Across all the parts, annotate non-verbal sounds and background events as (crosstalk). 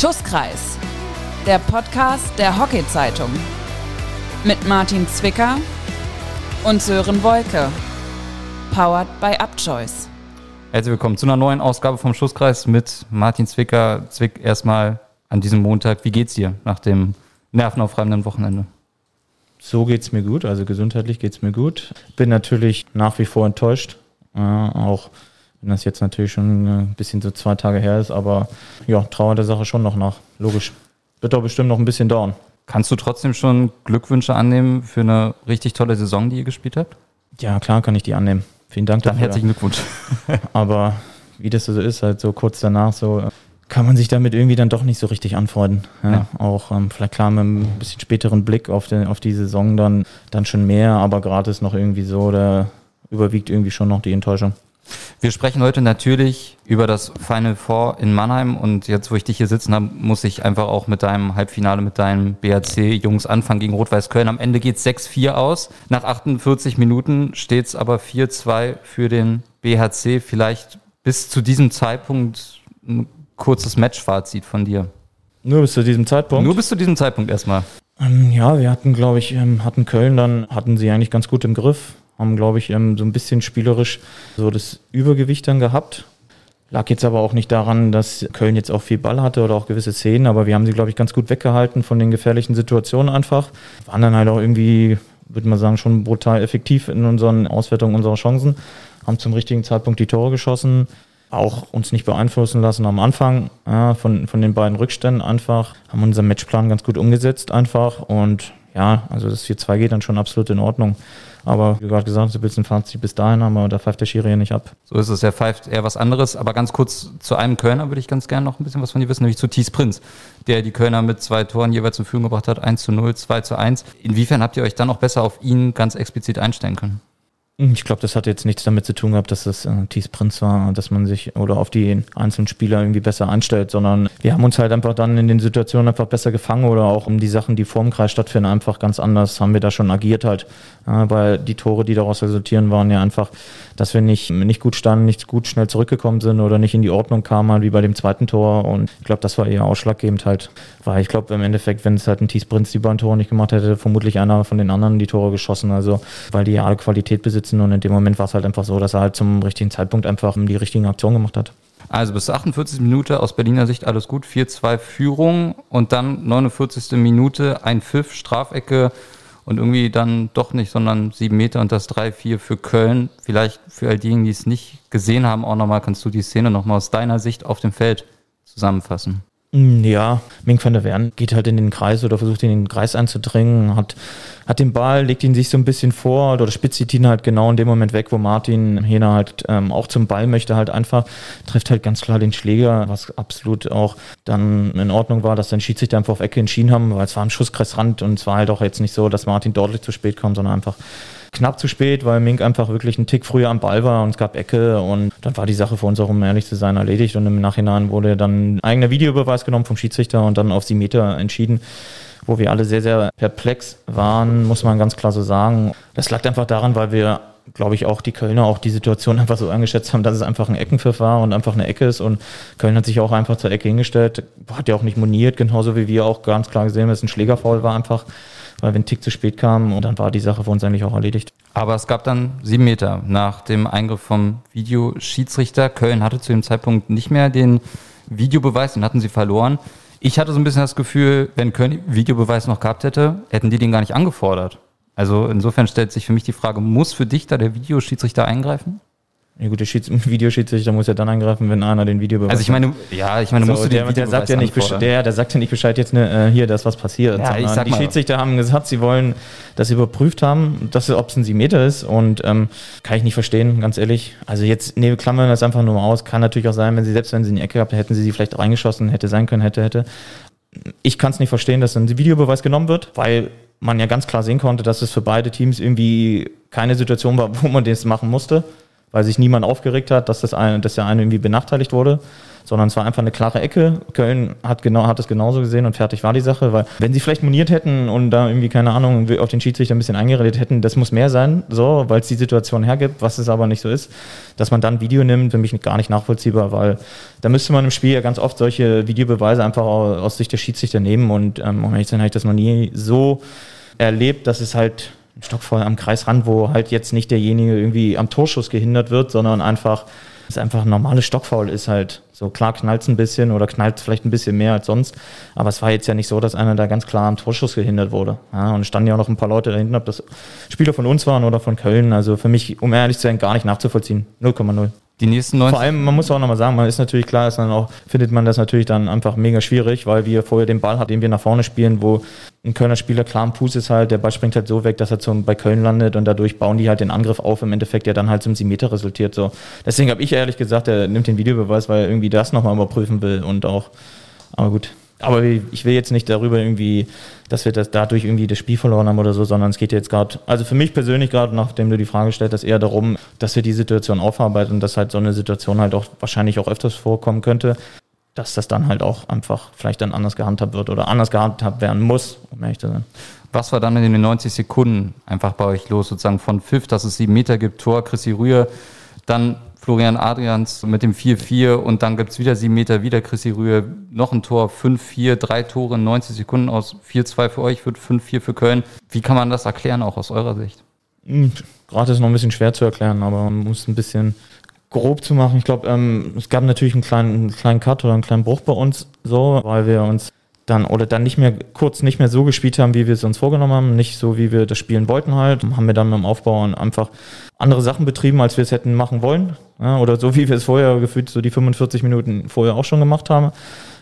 Schusskreis, der Podcast der Hockey-Zeitung. Mit Martin Zwicker und Sören Wolke. Powered by Upchoice. Herzlich willkommen zu einer neuen Ausgabe vom Schusskreis mit Martin Zwicker. Zwick, erstmal an diesem Montag. Wie geht's dir nach dem nervenaufreibenden Wochenende? So geht's mir gut, also gesundheitlich geht's mir gut. Bin natürlich nach wie vor enttäuscht, äh, auch wenn das jetzt natürlich schon ein bisschen so zwei Tage her ist, aber ja, trauer der Sache schon noch nach, logisch. Wird doch bestimmt noch ein bisschen dauern. Kannst du trotzdem schon Glückwünsche annehmen für eine richtig tolle Saison, die ihr gespielt habt? Ja, klar kann ich die annehmen. Vielen Dank Dann dafür. herzlichen Glückwunsch. (laughs) aber wie das so ist, halt so kurz danach so kann man sich damit irgendwie dann doch nicht so richtig anfreunden. Ja, ja. Auch ähm, vielleicht klar mit einem bisschen späteren Blick auf, den, auf die Saison dann, dann schon mehr, aber gerade ist noch irgendwie so, da überwiegt irgendwie schon noch die Enttäuschung. Wir sprechen heute natürlich über das Final Four in Mannheim und jetzt, wo ich dich hier sitzen habe, muss ich einfach auch mit deinem Halbfinale, mit deinem BHC-Jungs anfangen gegen Rot-Weiß Köln. Am Ende geht es 6-4 aus. Nach 48 Minuten steht es aber 4-2 für den BHC. Vielleicht bis zu diesem Zeitpunkt kurzes Matchfazit von dir. Nur bis zu diesem Zeitpunkt? Nur bis zu diesem Zeitpunkt erstmal. Ähm, ja, wir hatten, glaube ich, ähm, hatten Köln dann, hatten sie eigentlich ganz gut im Griff, haben, glaube ich, ähm, so ein bisschen spielerisch so das Übergewicht dann gehabt. Lag jetzt aber auch nicht daran, dass Köln jetzt auch viel Ball hatte oder auch gewisse Szenen, aber wir haben sie, glaube ich, ganz gut weggehalten von den gefährlichen Situationen einfach. Waren dann halt auch irgendwie, würde man sagen, schon brutal effektiv in unseren Auswertungen unserer Chancen. Haben zum richtigen Zeitpunkt die Tore geschossen auch uns nicht beeinflussen lassen am Anfang ja, von, von den beiden Rückständen einfach, haben unseren Matchplan ganz gut umgesetzt einfach und ja, also das 4-2 geht dann schon absolut in Ordnung. Aber wie gerade gesagt willst ein Fazit bis dahin aber da pfeift der Schiri ja nicht ab. So ist es, er pfeift eher was anderes. Aber ganz kurz zu einem Kölner würde ich ganz gerne noch ein bisschen was von dir wissen, nämlich zu Thies Prinz, der die Kölner mit zwei Toren jeweils zur Führung gebracht hat, 1 zu 0, 2 zu 1. Inwiefern habt ihr euch dann auch besser auf ihn ganz explizit einstellen können? Ich glaube, das hat jetzt nichts damit zu tun gehabt, dass das äh, Thies Prinz war, dass man sich oder auf die einzelnen Spieler irgendwie besser einstellt, sondern wir haben uns halt einfach dann in den Situationen einfach besser gefangen oder auch um die Sachen, die vor dem Kreis stattfinden, einfach ganz anders haben wir da schon agiert halt, äh, weil die Tore, die daraus resultieren, waren ja einfach, dass wir nicht, nicht gut standen, nicht gut schnell zurückgekommen sind oder nicht in die Ordnung kamen, halt wie bei dem zweiten Tor. Und ich glaube, das war eher ausschlaggebend halt, weil ich glaube, im Endeffekt, wenn es halt ein Thies Prinz die beiden Tore nicht gemacht hätte, vermutlich einer von den anderen die Tore geschossen, also weil die ja alle Qualität besitzen sitzen und in dem Moment war es halt einfach so, dass er halt zum richtigen Zeitpunkt einfach die richtigen Aktionen gemacht hat. Also bis 48. Minute aus Berliner Sicht alles gut, 4-2 Führung und dann 49. Minute ein Pfiff, Strafecke und irgendwie dann doch nicht, sondern 7 Meter und das 3-4 für Köln. Vielleicht für all diejenigen, die es nicht gesehen haben, auch nochmal, kannst du die Szene nochmal aus deiner Sicht auf dem Feld zusammenfassen? Mm, ja, Mink van der Wern geht halt in den Kreis oder versucht in den Kreis einzudringen, hat, hat den Ball, legt ihn sich so ein bisschen vor oder spitzt ihn halt genau in dem Moment weg, wo Martin Hehner halt ähm, auch zum Ball möchte, halt einfach, trifft halt ganz klar den Schläger, was absolut auch dann in Ordnung war, dass dann Schiedsrichter einfach auf Ecke entschieden haben, weil es war ein Schusskreisrand und es war halt auch jetzt nicht so, dass Martin deutlich zu spät kam, sondern einfach knapp zu spät, weil Mink einfach wirklich einen Tick früher am Ball war und es gab Ecke und dann war die Sache für uns auch, um ehrlich zu sein, erledigt und im Nachhinein wurde dann ein eigener Videobeweis genommen vom Schiedsrichter und dann auf sie Meter entschieden wo wir alle sehr, sehr perplex waren, muss man ganz klar so sagen. Das lag einfach daran, weil wir glaube ich, auch die Kölner auch die Situation (laughs) einfach so eingeschätzt haben, dass es einfach ein Eckenpfiff war und einfach eine Ecke ist. Und Köln hat sich auch einfach zur Ecke hingestellt, hat ja auch nicht moniert, genauso wie wir auch ganz klar gesehen haben, dass es ein Schlägerfaul war einfach weil wir ein Tick zu spät kamen und dann war die Sache für uns eigentlich auch erledigt. Aber es gab dann sieben Meter nach dem Eingriff vom Videoschiedsrichter. Köln hatte zu dem Zeitpunkt nicht mehr den Videobeweis, den hatten sie verloren. Ich hatte so ein bisschen das Gefühl, wenn Köln Videobeweis noch gehabt hätte, hätten die den gar nicht angefordert. Also insofern stellt sich für mich die Frage, muss für dich da der Videoschiedsrichter eingreifen? Ja gut, der Schieds (laughs) Videoschiedsrichter muss ja dann eingreifen, wenn einer den Videobeweis Also ich meine, ja, ich meine, so, musst du der, den der sagt ja nicht Bescheid, der, der sagt ja nicht Bescheid jetzt ne, äh, hier, das was passiert. Ja, ich sag die mal. Schiedsrichter haben gesagt, sie wollen das überprüft haben, dass ob es ein 7 Meter ist und ähm, kann ich nicht verstehen, ganz ehrlich. Also jetzt ne, klammern das einfach nur mal aus. Kann natürlich auch sein, wenn sie selbst wenn sie in die Ecke gehabt hätten sie sie vielleicht reingeschossen, hätte sein können, hätte hätte. Ich kann es nicht verstehen, dass ein Videobeweis genommen wird, weil man ja ganz klar sehen konnte, dass es für beide Teams irgendwie keine Situation war, (laughs) wo man das machen musste weil sich niemand aufgeregt hat, dass, das eine, dass der eine irgendwie benachteiligt wurde, sondern es war einfach eine klare Ecke. Köln hat genau, hat es genauso gesehen und fertig war die Sache, weil wenn sie vielleicht moniert hätten und da irgendwie, keine Ahnung, auf den Schiedsrichter ein bisschen eingeredet hätten, das muss mehr sein, so, weil es die Situation hergibt, was es aber nicht so ist, dass man dann Video nimmt, für mich gar nicht nachvollziehbar, weil da müsste man im Spiel ja ganz oft solche Videobeweise einfach aus Sicht der Schiedsrichter nehmen und ähm, um ehrlich zu sein, habe ich das noch nie so erlebt, dass es halt ein Stockfeuer am Kreisrand, wo halt jetzt nicht derjenige irgendwie am Torschuss gehindert wird, sondern einfach es einfach ein normales Stockfaul ist halt. So klar knallt es ein bisschen oder knallt vielleicht ein bisschen mehr als sonst. Aber es war jetzt ja nicht so, dass einer da ganz klar am Torschuss gehindert wurde. Ja, und es standen ja auch noch ein paar Leute da hinten, ob das Spieler von uns waren oder von Köln. Also für mich, um ehrlich zu sein, gar nicht nachzuvollziehen. 0,0. Die nächsten 90 Vor allem, man muss auch nochmal sagen, man ist natürlich klar, ist dann auch, findet man das natürlich dann einfach mega schwierig, weil wir vorher den Ball hatten, den wir nach vorne spielen, wo ein Kölner Spieler klar am Fuß ist halt, der Ball springt halt so weg, dass er zum, bei Köln landet und dadurch bauen die halt den Angriff auf, im Endeffekt, der dann halt zum 7 Meter resultiert. So. Deswegen habe ich ehrlich gesagt, er nimmt den Videobeweis, weil er irgendwie das nochmal überprüfen will und auch, aber gut. Aber ich will jetzt nicht darüber irgendwie, dass wir das dadurch irgendwie das Spiel verloren haben oder so, sondern es geht jetzt gerade, also für mich persönlich gerade, nachdem du die Frage stellst, dass eher darum, dass wir die Situation aufarbeiten und dass halt so eine Situation halt auch wahrscheinlich auch öfters vorkommen könnte, dass das dann halt auch einfach vielleicht dann anders gehandhabt wird oder anders gehandhabt werden muss, um ehrlich zu sein. Was war dann in den 90 Sekunden einfach bei euch los, sozusagen von Pfiff, dass es sieben Meter gibt, Tor, Chrissy Rühr, dann Florian Adrians mit dem 4-4 und dann gibt es wieder sieben Meter, wieder Chrissy Rühe, noch ein Tor, 5-4, drei Tore in 90 Sekunden aus 4-2 für euch, wird 5-4 für Köln. Wie kann man das erklären, auch aus eurer Sicht? Hm, Gerade ist noch ein bisschen schwer zu erklären, aber man muss ein bisschen grob zu machen. Ich glaube, ähm, es gab natürlich einen kleinen, einen kleinen Cut oder einen kleinen Bruch bei uns, so, weil wir uns dann oder dann nicht mehr kurz nicht mehr so gespielt haben, wie wir es uns vorgenommen haben, nicht so wie wir das spielen wollten halt, haben wir dann beim Aufbau einfach andere Sachen betrieben, als wir es hätten machen wollen, ja, oder so wie wir es vorher gefühlt so die 45 Minuten vorher auch schon gemacht haben.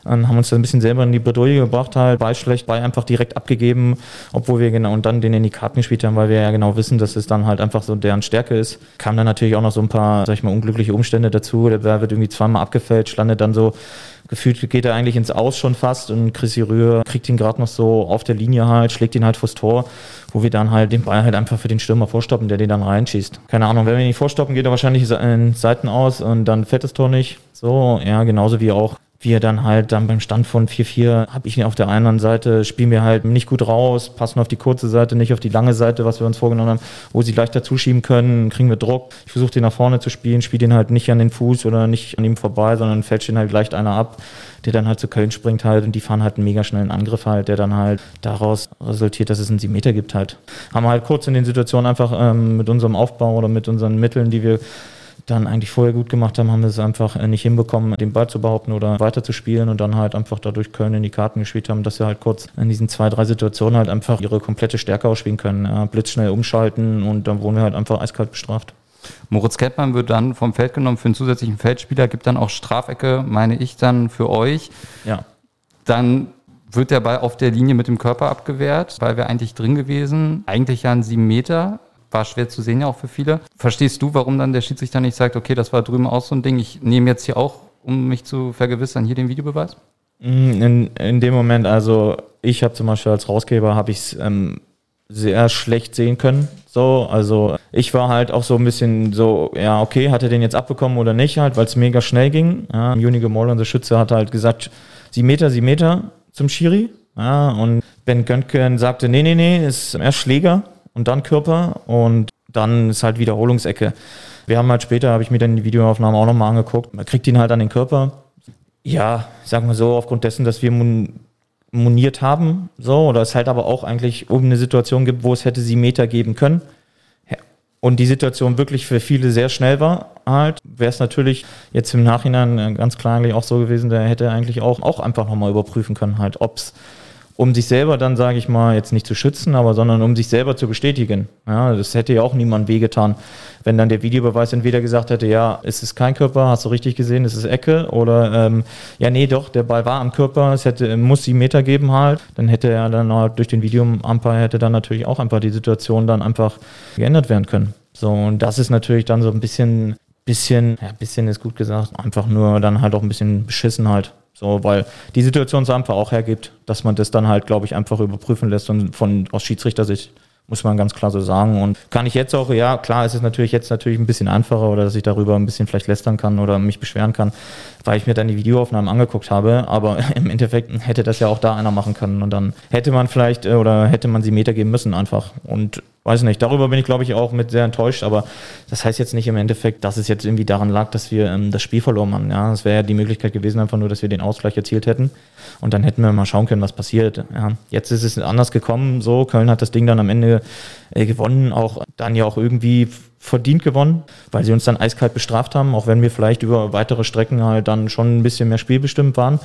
Dann haben uns da ein bisschen selber in die Bredouille gebracht, halt, Ball schlecht, Ball einfach direkt abgegeben, obwohl wir genau und dann den in die Karten gespielt haben, weil wir ja genau wissen, dass es dann halt einfach so deren Stärke ist. Kam dann natürlich auch noch so ein paar, sag ich mal, unglückliche Umstände dazu. Der Ball wird irgendwie zweimal abgefälscht, landet dann so gefühlt geht er eigentlich ins Aus schon fast und Chrissy Rühr kriegt ihn gerade noch so auf der Linie halt, schlägt ihn halt vors Tor, wo wir dann halt den Ball halt einfach für den Stürmer vorstoppen, der den dann reinschießt. Keine Ahnung, wenn wir ihn nicht vorstoppen, geht er wahrscheinlich in Seiten aus und dann fällt das Tor nicht. So, ja, genauso wie auch wir dann halt dann beim Stand von 4-4 habe ich auf der einen Seite, spielen wir halt nicht gut raus, passen auf die kurze Seite, nicht auf die lange Seite, was wir uns vorgenommen haben, wo sie leichter zuschieben können, kriegen wir Druck. Ich versuche den nach vorne zu spielen, spiele den halt nicht an den Fuß oder nicht an ihm vorbei, sondern fälscht ihn halt leicht einer ab, der dann halt zu Köln springt halt und die fahren halt einen mega schnellen Angriff halt, der dann halt daraus resultiert, dass es einen 7 Meter gibt halt. Haben wir halt kurz in den Situationen einfach ähm, mit unserem Aufbau oder mit unseren Mitteln, die wir dann eigentlich vorher gut gemacht haben, haben wir es einfach äh, nicht hinbekommen, den Ball zu behaupten oder weiter zu spielen und dann halt einfach dadurch Köln in die Karten gespielt haben, dass sie halt kurz in diesen zwei, drei Situationen halt einfach ihre komplette Stärke ausspielen können. Blitzschnell umschalten und dann wurden wir halt einfach eiskalt bestraft. Moritz Kettmann wird dann vom Feld genommen für einen zusätzlichen Feldspieler, gibt dann auch Strafecke, meine ich, dann für euch. Ja. Dann wird der Ball auf der Linie mit dem Körper abgewehrt, weil wir eigentlich drin gewesen. Eigentlich ja ein sieben Meter war schwer zu sehen ja auch für viele. Verstehst du, warum dann der Schiedsrichter nicht sagt, okay, das war drüben auch so ein Ding, ich nehme jetzt hier auch, um mich zu vergewissern, hier den Videobeweis? Mm, in, in dem Moment, also ich habe zum Beispiel als Rausgeber, habe ich es ähm, sehr schlecht sehen können. So, also ich war halt auch so ein bisschen so, ja, okay, hat er den jetzt abbekommen oder nicht halt, weil es mega schnell ging. Ja, Junige Moll, unser Schütze, hat halt gesagt, sieben Meter, sieben Meter zum Schiri. Ja, und Ben Göntgen sagte, nee, nee, nee, ist erst Schläger und dann Körper und dann ist halt Wiederholungsecke. Wir haben halt später, habe ich mir dann die Videoaufnahme auch nochmal angeguckt, man kriegt ihn halt an den Körper. Ja, sagen wir so, aufgrund dessen, dass wir moniert haben, so, oder es halt aber auch eigentlich um eine Situation gibt, wo es hätte sie Meter geben können. Und die Situation wirklich für viele sehr schnell war, halt, wäre es natürlich jetzt im Nachhinein ganz klar eigentlich auch so gewesen, der hätte eigentlich auch, auch einfach nochmal überprüfen können, halt, ob es um sich selber dann, sage ich mal, jetzt nicht zu schützen, aber sondern um sich selber zu bestätigen. Ja, das hätte ja auch niemand wehgetan, wenn dann der Videobeweis entweder gesagt hätte, ja, es ist kein Körper, hast du richtig gesehen, es ist Ecke, oder ähm, ja, nee, doch, der Ball war am Körper, es hätte, muss sieben Meter geben halt, dann hätte er dann halt durch den Video-Umpire hätte dann natürlich auch einfach die Situation dann einfach geändert werden können. So, und das ist natürlich dann so ein bisschen, bisschen, ja, bisschen ist gut gesagt, einfach nur dann halt auch ein bisschen beschissen halt. So, weil die Situation so einfach auch hergibt, dass man das dann halt, glaube ich, einfach überprüfen lässt und von aus Schiedsrichtersicht muss man ganz klar so sagen. Und kann ich jetzt auch, ja, klar, es ist natürlich jetzt natürlich ein bisschen einfacher oder dass ich darüber ein bisschen vielleicht lästern kann oder mich beschweren kann, weil ich mir dann die Videoaufnahmen angeguckt habe. Aber (laughs) im Endeffekt hätte das ja auch da einer machen können. Und dann hätte man vielleicht äh, oder hätte man sie Meter geben müssen einfach. Und weiß nicht, darüber bin ich, glaube ich, auch mit sehr enttäuscht. Aber das heißt jetzt nicht im Endeffekt, dass es jetzt irgendwie daran lag, dass wir ähm, das Spiel verloren haben. Ja, es wäre ja die Möglichkeit gewesen, einfach nur, dass wir den Ausgleich erzielt hätten. Und dann hätten wir mal schauen können, was passiert. Ja, jetzt ist es anders gekommen. So, Köln hat das Ding dann am Ende äh, gewonnen, auch dann ja auch irgendwie verdient gewonnen, weil sie uns dann eiskalt bestraft haben, auch wenn wir vielleicht über weitere Strecken halt dann schon ein bisschen mehr spielbestimmt waren.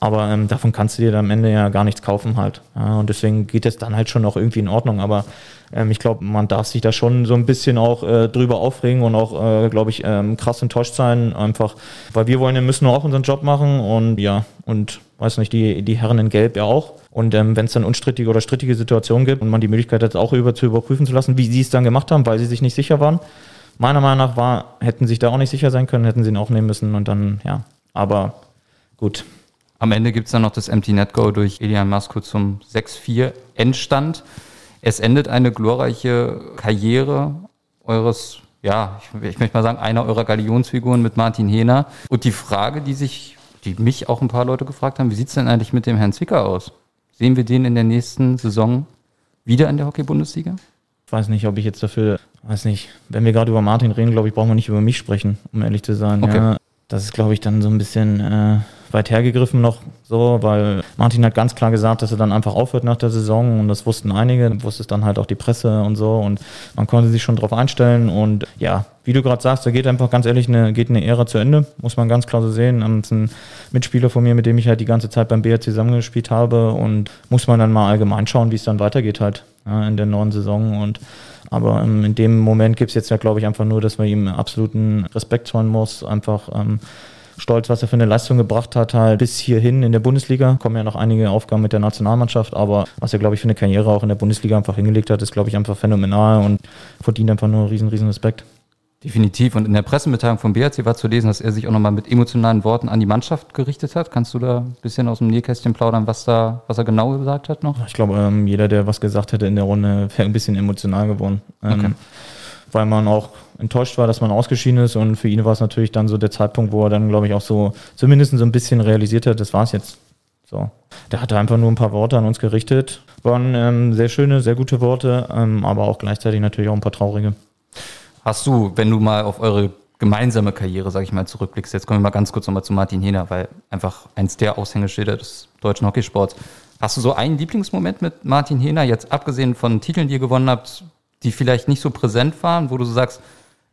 Aber ähm, davon kannst du dir dann am Ende ja gar nichts kaufen halt. Ja, und deswegen geht es dann halt schon auch irgendwie in Ordnung. Aber ähm, ich glaube, man darf sich da schon so ein bisschen auch äh, drüber aufregen und auch, äh, glaube ich, ähm, krass enttäuscht sein. Einfach, weil wir wollen, wir müssen auch unseren Job machen und ja, und weiß nicht, die, die Herren in Gelb ja auch. Und ähm, wenn es dann unstrittige oder strittige Situationen gibt und man die Möglichkeit hat, auch über zu überprüfen zu lassen, wie sie es dann gemacht haben, weil sie sich nicht sicher waren. Meiner Meinung nach war, hätten sich da auch nicht sicher sein können, hätten sie ihn aufnehmen müssen und dann, ja. Aber gut. Am Ende gibt es dann noch das Empty Net Go durch Elian Masko zum 6-4 Endstand. Es endet eine glorreiche Karriere eures, ja, ich, ich möchte mal sagen, einer eurer Galionsfiguren mit Martin Hehner. Und die Frage, die sich, die mich auch ein paar Leute gefragt haben, wie sieht es denn eigentlich mit dem Herrn Zwicker aus? Sehen wir den in der nächsten Saison wieder in der Hockey-Bundesliga? Ich weiß nicht, ob ich jetzt dafür, weiß nicht, wenn wir gerade über Martin reden, glaube ich, brauchen wir nicht über mich sprechen, um ehrlich zu sein. Okay. Ja, das ist, glaube ich, dann so ein bisschen äh, weit hergegriffen noch so, weil Martin hat ganz klar gesagt, dass er dann einfach aufhört nach der Saison und das wussten einige, wusste es dann halt auch die Presse und so und man konnte sich schon darauf einstellen und ja, wie du gerade sagst, da geht einfach ganz ehrlich eine, geht eine Ära zu Ende, muss man ganz klar so sehen. Das ist ein Mitspieler von mir, mit dem ich halt die ganze Zeit beim BRC zusammengespielt habe und muss man dann mal allgemein schauen, wie es dann weitergeht halt ja, in der neuen Saison und aber ähm, in dem Moment gibt es jetzt ja, glaube ich, einfach nur, dass man ihm absoluten Respekt zollen muss, einfach ähm, stolz, was er für eine Leistung gebracht hat, halt bis hierhin in der Bundesliga. Kommen ja noch einige Aufgaben mit der Nationalmannschaft, aber was er, glaube ich, für eine Karriere auch in der Bundesliga einfach hingelegt hat, ist, glaube ich, einfach phänomenal und verdient einfach nur riesen, riesen Respekt. Definitiv. Und in der Pressemitteilung vom BRC war zu lesen, dass er sich auch nochmal mit emotionalen Worten an die Mannschaft gerichtet hat. Kannst du da ein bisschen aus dem Nähkästchen plaudern, was da, was er genau gesagt hat noch? Ich glaube, ähm, jeder, der was gesagt hätte in der Runde, wäre ein bisschen emotional geworden. Ähm, okay. Weil man auch enttäuscht war, dass man ausgeschieden ist und für ihn war es natürlich dann so der Zeitpunkt, wo er dann, glaube ich, auch so zumindest so ein bisschen realisiert hat, das war es jetzt. So. Der hatte einfach nur ein paar Worte an uns gerichtet. Waren ähm, sehr schöne, sehr gute Worte, ähm, aber auch gleichzeitig natürlich auch ein paar traurige. Hast du, wenn du mal auf eure gemeinsame Karriere, sag ich mal, zurückblickst, jetzt kommen wir mal ganz kurz nochmal zu Martin Hehner, weil einfach eins der Aushängeschilder des deutschen Hockeysports. Hast du so einen Lieblingsmoment mit Martin Hehner, jetzt abgesehen von Titeln, die ihr gewonnen habt, die vielleicht nicht so präsent waren, wo du sagst,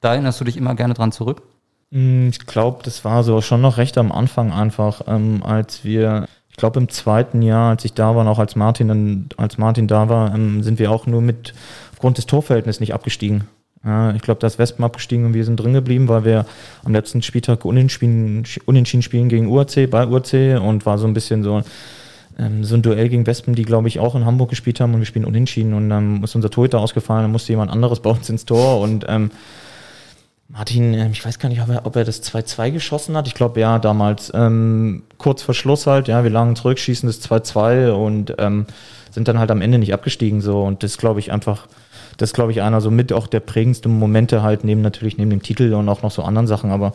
da erinnerst du dich immer gerne dran zurück? Mm, ich glaube, das war so schon noch recht am Anfang einfach, ähm, als wir, ich glaube im zweiten Jahr, als ich da war, auch als Martin, dann, als Martin da war, ähm, sind wir auch nur mit aufgrund des Torverhältnisses nicht abgestiegen. Ja, ich glaube, da ist Wespen abgestiegen und wir sind drin geblieben, weil wir am letzten Spieltag unentschieden, unentschieden spielen gegen UAC, bei UAC und war so ein bisschen so, ähm, so ein Duell gegen Wespen, die, glaube ich, auch in Hamburg gespielt haben und wir spielen unentschieden und dann ist unser Torhüter ausgefallen, dann musste jemand anderes bei uns ins Tor und ähm, Martin, ähm, ich weiß gar nicht, ob er, ob er das 2-2 geschossen hat. Ich glaube, ja, damals. Ähm, kurz vor Schluss halt, ja, wir lagen zurück, schießen das 2-2 und ähm, sind dann halt am Ende nicht abgestiegen. so Und das glaube ich einfach, das glaube ich einer so mit auch der prägendsten Momente halt, neben natürlich neben dem Titel und auch noch so anderen Sachen, aber ähm,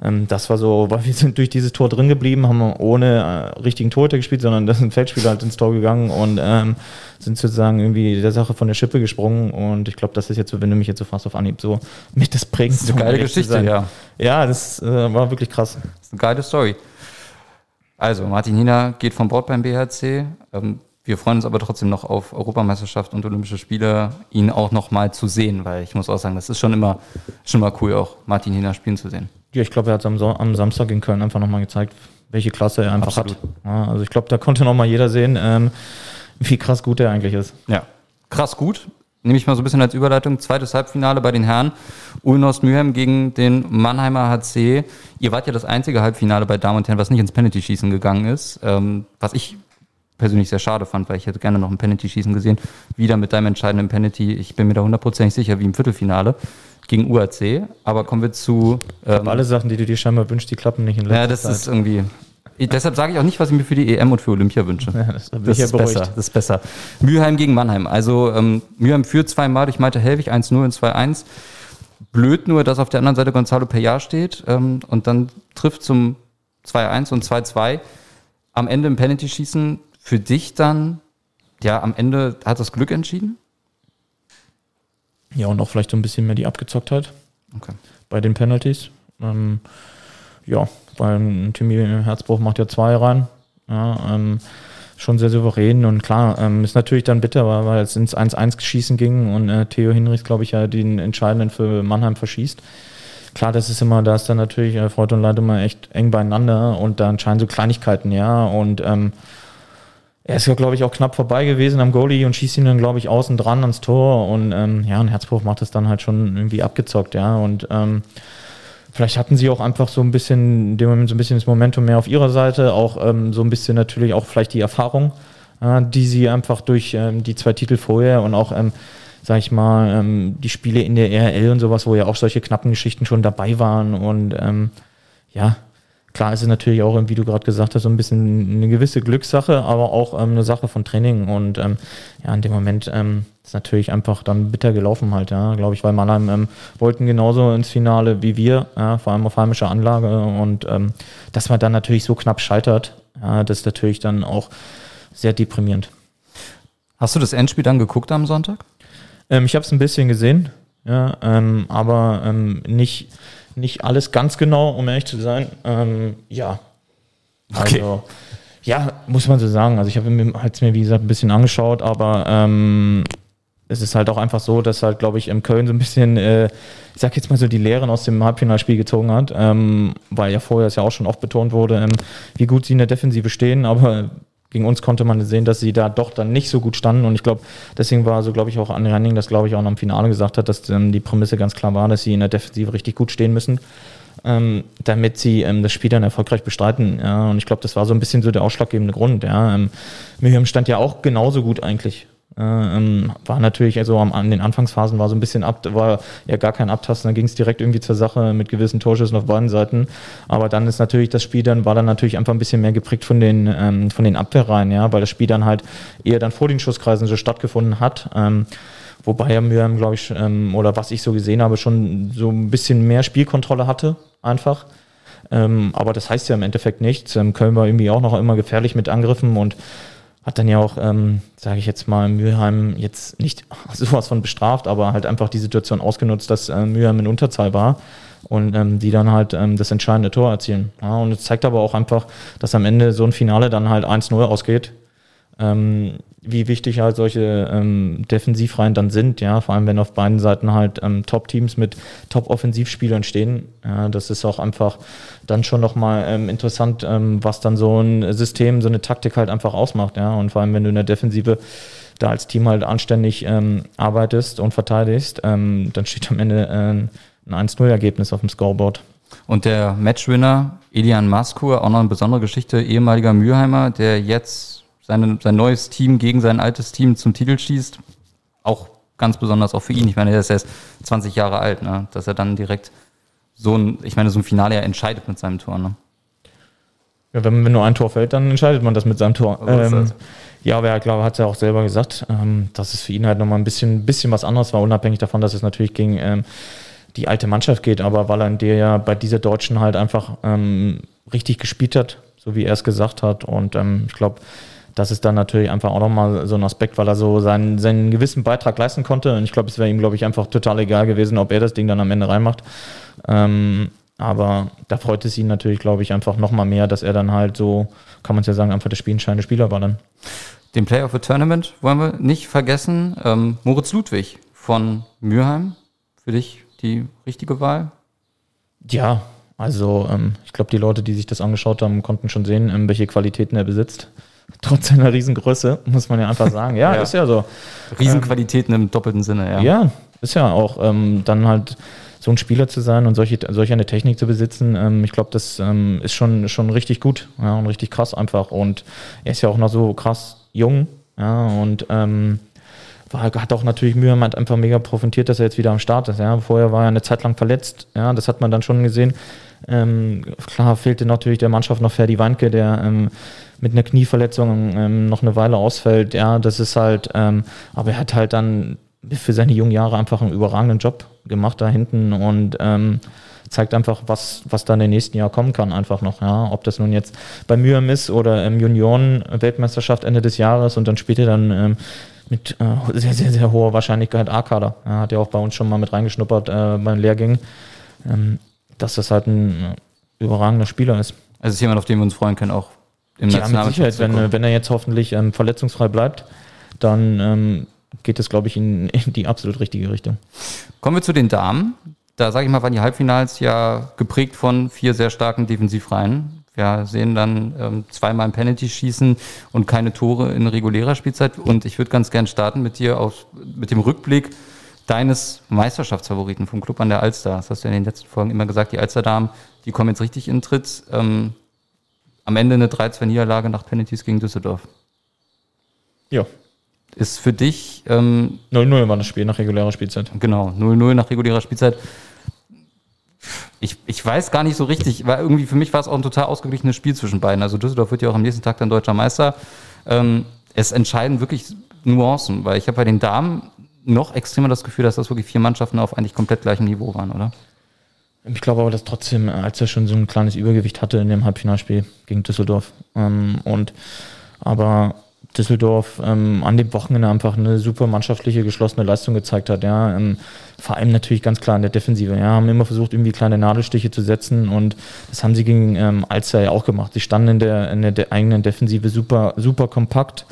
das war so, weil wir sind durch dieses Tor drin geblieben, haben ohne äh, richtigen Torhüter gespielt, sondern das ist ein Feldspieler halt ins Tor gegangen und ähm, sind sozusagen irgendwie der Sache von der Schippe gesprungen und ich glaube, das ist jetzt so, wenn du mich jetzt so fast auf Anhieb so (laughs) mit das prägendste. Das ist eine geile Geschichte, ja. Ja, das äh, war wirklich krass. Das ist eine geile Story. Also, Martin Hina geht von Bord beim BHC. Ähm, wir freuen uns aber trotzdem noch auf Europameisterschaft und Olympische Spiele, ihn auch noch mal zu sehen, weil ich muss auch sagen, das ist schon immer, schon mal cool, auch Martin Hina spielen zu sehen. Ja, ich glaube, er hat am, am, Samstag in Köln einfach nochmal gezeigt, welche Klasse er einfach Absolut. hat. Ja, also ich glaube, da konnte nochmal jeder sehen, ähm, wie krass gut er eigentlich ist. Ja, krass gut. Nehme ich mal so ein bisschen als Überleitung. Zweites Halbfinale bei den Herren. Ulnost Mülheim gegen den Mannheimer HC. Ihr wart ja das einzige Halbfinale bei Damen und Herren, was nicht ins Penalty-Schießen gegangen ist. Ähm, was ich persönlich sehr schade fand, weil ich hätte gerne noch ein Penalty-Schießen gesehen. Wieder mit deinem entscheidenden Penalty. Ich bin mir da hundertprozentig sicher, wie im Viertelfinale gegen UAC. Aber kommen wir zu. Ähm, alle Sachen, die du dir scheinbar wünschst, die klappen nicht in letzter Ja, das Zeit. ist irgendwie. Deshalb sage ich auch nicht, was ich mir für die EM und für Olympia wünsche. (laughs) Ja, das, das ist besser. Das ist besser. Mülheim gegen Mannheim. Also ähm, Mülheim führt zweimal durch Malte Helwig 1-0 und 2-1. Blöd nur, dass auf der anderen Seite Gonzalo Pellar steht ähm, und dann trifft zum 2-1 und 2-2. Am Ende im Penalty-Schießen für dich dann, ja, am Ende hat das Glück entschieden? Ja, und auch vielleicht so ein bisschen mehr die Abgezocktheit okay. bei den Penalties. Ähm, ja, weil Timmy Herzbruch macht ja zwei rein. Ja, ähm, schon sehr souverän und klar, ähm, ist natürlich dann bitter, weil, weil es ins 1-1 schießen ging und äh, Theo Hinrichs, glaube ich, ja den entscheidenden für Mannheim verschießt. Klar, das ist immer, da ist dann natürlich äh, Freud und Leid immer echt eng beieinander und da entscheiden so Kleinigkeiten, ja. Und ähm, er ist ja, glaube ich, auch knapp vorbei gewesen am Goalie und schießt ihn dann, glaube ich, außen dran ans Tor. Und ähm, ja, ein Herzbruch macht das dann halt schon irgendwie abgezockt, ja. Und ähm, vielleicht hatten sie auch einfach so ein bisschen, in dem Moment so ein bisschen das Momentum mehr auf ihrer Seite, auch ähm, so ein bisschen natürlich auch vielleicht die Erfahrung, äh, die sie einfach durch ähm, die zwei Titel vorher und auch ähm, sag ich mal, ähm, die Spiele in der RL und sowas, wo ja auch solche knappen Geschichten schon dabei waren. Und ähm, ja, klar ist es natürlich auch, wie du gerade gesagt hast, so ein bisschen eine gewisse Glückssache, aber auch ähm, eine Sache von Training. Und ähm, ja, in dem Moment ähm, ist natürlich einfach dann bitter gelaufen halt, ja, glaube ich, weil Mannheim ähm, wollten genauso ins Finale wie wir, ja, vor allem auf heimischer Anlage. Und ähm, dass man dann natürlich so knapp scheitert, ja, das ist natürlich dann auch sehr deprimierend. Hast du das Endspiel dann geguckt am Sonntag? Ähm, ich habe es ein bisschen gesehen, ja, aber nicht, nicht alles ganz genau, um ehrlich zu sein. Ähm, ja. Okay. Also, ja, muss man so sagen. Also ich habe mir halt mir, wie gesagt, ein bisschen angeschaut, aber ähm, es ist halt auch einfach so, dass halt, glaube ich, im Köln so ein bisschen, äh, ich sag jetzt mal so, die Lehren aus dem Halbfinalspiel gezogen hat, ähm, weil ja vorher es ja auch schon oft betont wurde, ähm, wie gut sie in der Defensive stehen, aber gegen uns konnte man sehen, dass sie da doch dann nicht so gut standen. Und ich glaube, deswegen war so, glaube ich, auch Anne Renning, das glaube ich auch noch im Finale gesagt hat, dass ähm, die Prämisse ganz klar war, dass sie in der Defensive richtig gut stehen müssen, ähm, damit sie ähm, das Spiel dann erfolgreich bestreiten. Ja. Und ich glaube, das war so ein bisschen so der ausschlaggebende Grund. Ja. Ähm, Miriam stand ja auch genauso gut eigentlich. Äh, ähm, war natürlich, also am, an den Anfangsphasen war so ein bisschen ab, war ja gar kein Abtasten, dann ging es direkt irgendwie zur Sache mit gewissen Torschüssen auf beiden Seiten. Aber dann ist natürlich das Spiel dann, war dann natürlich einfach ein bisschen mehr geprägt von den, ähm, von den Abwehrreihen, ja, weil das Spiel dann halt eher dann vor den Schusskreisen so stattgefunden hat. Ähm, wobei er mir, glaube ich, ähm, oder was ich so gesehen habe, schon so ein bisschen mehr Spielkontrolle hatte, einfach. Ähm, aber das heißt ja im Endeffekt nichts. Ähm, Köln war irgendwie auch noch immer gefährlich mit Angriffen und hat dann ja auch, ähm, sage ich jetzt mal, Mülheim jetzt nicht (laughs) sowas von bestraft, aber halt einfach die Situation ausgenutzt, dass äh, Mülheim in Unterzahl war und ähm, die dann halt ähm, das entscheidende Tor erzielen. Ja, und es zeigt aber auch einfach, dass am Ende so ein Finale dann halt 1-0 ausgeht. Ähm, wie wichtig halt solche ähm, Defensivreihen dann sind, ja, vor allem wenn auf beiden Seiten halt ähm, Top-Teams mit Top-Offensivspielern stehen. Ja, das ist auch einfach dann schon nochmal ähm, interessant, ähm, was dann so ein System, so eine Taktik halt einfach ausmacht, ja. Und vor allem, wenn du in der Defensive da als Team halt anständig ähm, arbeitest und verteidigst, ähm, dann steht am Ende äh, ein 1-0-Ergebnis auf dem Scoreboard. Und der Matchwinner Elian Maskur, auch noch eine besondere Geschichte, ehemaliger Mülheimer, der jetzt seine, sein neues Team gegen sein altes Team zum Titel schießt. Auch ganz besonders auch für ihn. Ich meine, er ist erst 20 Jahre alt, ne? dass er dann direkt so ein, ich meine, so ein Finale ja entscheidet mit seinem Tor. Ne? Ja, wenn, wenn nur ein Tor fällt, dann entscheidet man das mit seinem Tor. Also ähm, ja, aber er glaube, hat ja auch selber gesagt, ähm, dass es für ihn halt nochmal ein bisschen, bisschen was anderes war, unabhängig davon, dass es natürlich gegen ähm, die alte Mannschaft geht, aber weil er in der ja bei dieser Deutschen halt einfach ähm, richtig gespielt hat, so wie er es gesagt hat. Und ähm, ich glaube, das ist dann natürlich einfach auch nochmal so ein Aspekt, weil er so seinen, seinen gewissen Beitrag leisten konnte. Und ich glaube, es wäre ihm, glaube ich, einfach total egal gewesen, ob er das Ding dann am Ende reinmacht. Ähm, aber da freut es ihn natürlich, glaube ich, einfach nochmal mehr, dass er dann halt so, kann man es ja sagen, einfach der spielentscheidende Spieler war dann. Den Player of the Tournament wollen wir nicht vergessen. Ähm, Moritz Ludwig von Mürheim. Für dich die richtige Wahl? Ja, also ähm, ich glaube, die Leute, die sich das angeschaut haben, konnten schon sehen, ähm, welche Qualitäten er besitzt trotz seiner Riesengröße, muss man ja einfach sagen. Ja, (laughs) ja. ist ja so. Riesenqualitäten ähm, im doppelten Sinne, ja. Ja, ist ja auch ähm, dann halt so ein Spieler zu sein und solche, solch eine Technik zu besitzen, ähm, ich glaube, das ähm, ist schon, schon richtig gut ja, und richtig krass einfach. Und er ist ja auch noch so krass jung ja, und ähm, war, hat auch natürlich Mühe, man hat einfach mega profitiert, dass er jetzt wieder am Start ist. Ja. Vorher war er eine Zeit lang verletzt, ja, das hat man dann schon gesehen. Ähm, klar fehlte natürlich der Mannschaft noch Ferdi Weinke, der ähm, mit einer Knieverletzung ähm, noch eine Weile ausfällt. Ja, das ist halt, ähm, aber er hat halt dann für seine jungen Jahre einfach einen überragenden Job gemacht da hinten und ähm, zeigt einfach, was, was da in den nächsten Jahren kommen kann, einfach noch. Ja. Ob das nun jetzt bei Mühem ist oder im Junioren-Weltmeisterschaft Ende des Jahres und dann später dann ähm, mit äh, sehr, sehr, sehr hoher Wahrscheinlichkeit A-Kader. Ja, hat ja auch bei uns schon mal mit reingeschnuppert äh, beim Lehrgängen, ähm, dass das halt ein äh, überragender Spieler ist. Also ist jemand, auf den wir uns freuen können, auch im ja, mit Sicherheit, wenn, wenn er jetzt hoffentlich ähm, verletzungsfrei bleibt, dann ähm, geht es, glaube ich, in, (laughs) in, die absolut richtige Richtung. Kommen wir zu den Damen. Da sage ich mal, waren die Halbfinals ja geprägt von vier sehr starken Defensivreihen. Wir sehen dann ähm, zweimal ein Penalty schießen und keine Tore in regulärer Spielzeit. Und ich würde ganz gern starten mit dir auf, mit dem Rückblick deines Meisterschaftsfavoriten vom Club an der Alster. Das hast du in den letzten Folgen immer gesagt, die Alster-Damen, die kommen jetzt richtig in Tritt. Ähm, am Ende eine 3-2-Niederlage nach Penalties gegen Düsseldorf. Ja. Ist für dich. 0-0 ähm, war das Spiel nach regulärer Spielzeit. Genau, 0-0 nach regulärer Spielzeit ich, ich weiß gar nicht so richtig, weil irgendwie für mich war es auch ein total ausgeglichenes Spiel zwischen beiden. Also Düsseldorf wird ja auch am nächsten Tag dann deutscher Meister. Ähm, es entscheiden wirklich Nuancen, weil ich habe bei den Damen noch extremer das Gefühl, dass das wirklich vier Mannschaften auf eigentlich komplett gleichem Niveau waren, oder? Ich glaube aber, dass trotzdem, als er schon so ein kleines Übergewicht hatte in dem Halbfinalspiel gegen Düsseldorf. Ähm, und aber Düsseldorf ähm, an dem Wochenende einfach eine super mannschaftliche, geschlossene Leistung gezeigt hat. Ja, ähm, vor allem natürlich ganz klar in der Defensive. Ja, haben immer versucht, irgendwie kleine Nadelstiche zu setzen und das haben sie gegen ähm, Alster ja auch gemacht. Sie standen in der, in der eigenen Defensive super, super kompakt,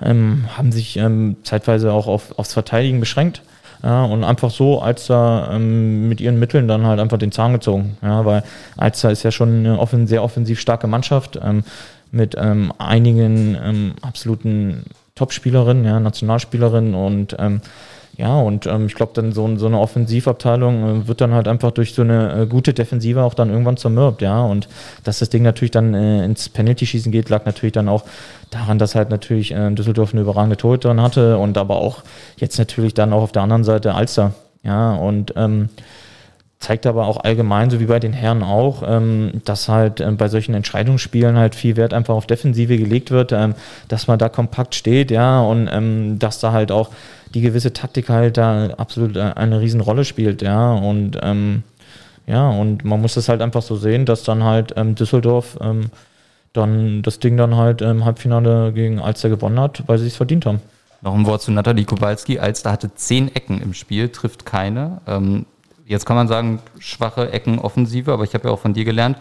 haben sich ähm, zeitweise auch auf, aufs Verteidigen beschränkt. Ja, und einfach so Alster ähm, mit ihren Mitteln dann halt einfach den Zahn gezogen. Ja, weil Alster ist ja schon eine offen, sehr offensiv starke Mannschaft. Ähm, mit ähm, einigen ähm, absoluten Topspielerinnen, ja, Nationalspielerinnen und ähm, ja, und ähm, ich glaube, dann so, so eine Offensivabteilung äh, wird dann halt einfach durch so eine äh, gute Defensive auch dann irgendwann zermürbt, ja. Und dass das Ding natürlich dann äh, ins Penalty-Schießen geht, lag natürlich dann auch daran, dass halt natürlich äh, Düsseldorf eine überragende Torhüterin hatte und aber auch jetzt natürlich dann auch auf der anderen Seite Alster, ja. Und ähm, zeigt aber auch allgemein, so wie bei den Herren auch, ähm, dass halt ähm, bei solchen Entscheidungsspielen halt viel Wert einfach auf Defensive gelegt wird, ähm, dass man da kompakt steht, ja, und ähm, dass da halt auch die gewisse Taktik halt da absolut äh, eine Riesenrolle spielt, ja, und ähm, ja, und man muss das halt einfach so sehen, dass dann halt ähm, Düsseldorf dann das Ding dann halt im Halbfinale gegen Alster gewonnen hat, weil sie es verdient haben. Noch ein Wort zu Nathalie Kowalski. Alster hatte zehn Ecken im Spiel, trifft keine. Ähm, jetzt kann man sagen, schwache Ecken Offensive, aber ich habe ja auch von dir gelernt,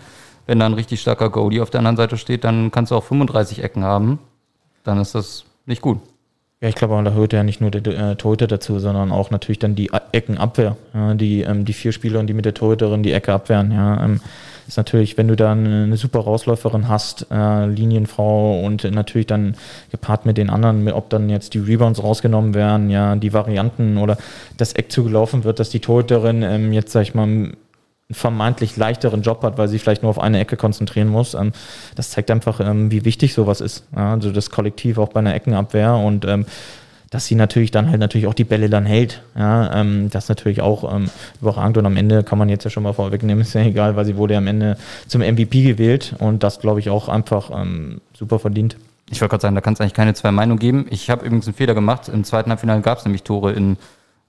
wenn da ein richtig starker Goalie auf der anderen Seite steht, dann kannst du auch 35 Ecken haben. Dann ist das nicht gut. Ja, ich glaube, da hört ja nicht nur der äh, Torhüter dazu, sondern auch natürlich dann die Eckenabwehr. Ja, die, ähm, die vier Spieler, die mit der Torhüterin die Ecke abwehren. Ja, ähm, ist natürlich, wenn du dann eine super Rausläuferin hast, äh, Linienfrau und natürlich dann gepaart mit den anderen, ob dann jetzt die Rebounds rausgenommen werden, ja, die Varianten oder das Eck zugelaufen wird, dass die Torhüterin ähm, jetzt, sag ich mal, einen vermeintlich leichteren Job hat, weil sie vielleicht nur auf eine Ecke konzentrieren muss. Ähm, das zeigt einfach, ähm, wie wichtig sowas ist. Also das Kollektiv auch bei einer Eckenabwehr und ähm, dass sie natürlich dann halt natürlich auch die Bälle dann hält. Ja, ähm, das natürlich auch ähm, überragend und am Ende kann man jetzt ja schon mal vorwegnehmen, (laughs) ist ja egal, weil sie wurde ja am Ende zum MVP gewählt und das glaube ich auch einfach ähm, super verdient. Ich wollte gerade sagen, da kann es eigentlich keine zwei Meinungen geben. Ich habe übrigens einen Fehler gemacht. Im zweiten Halbfinale gab es nämlich Tore in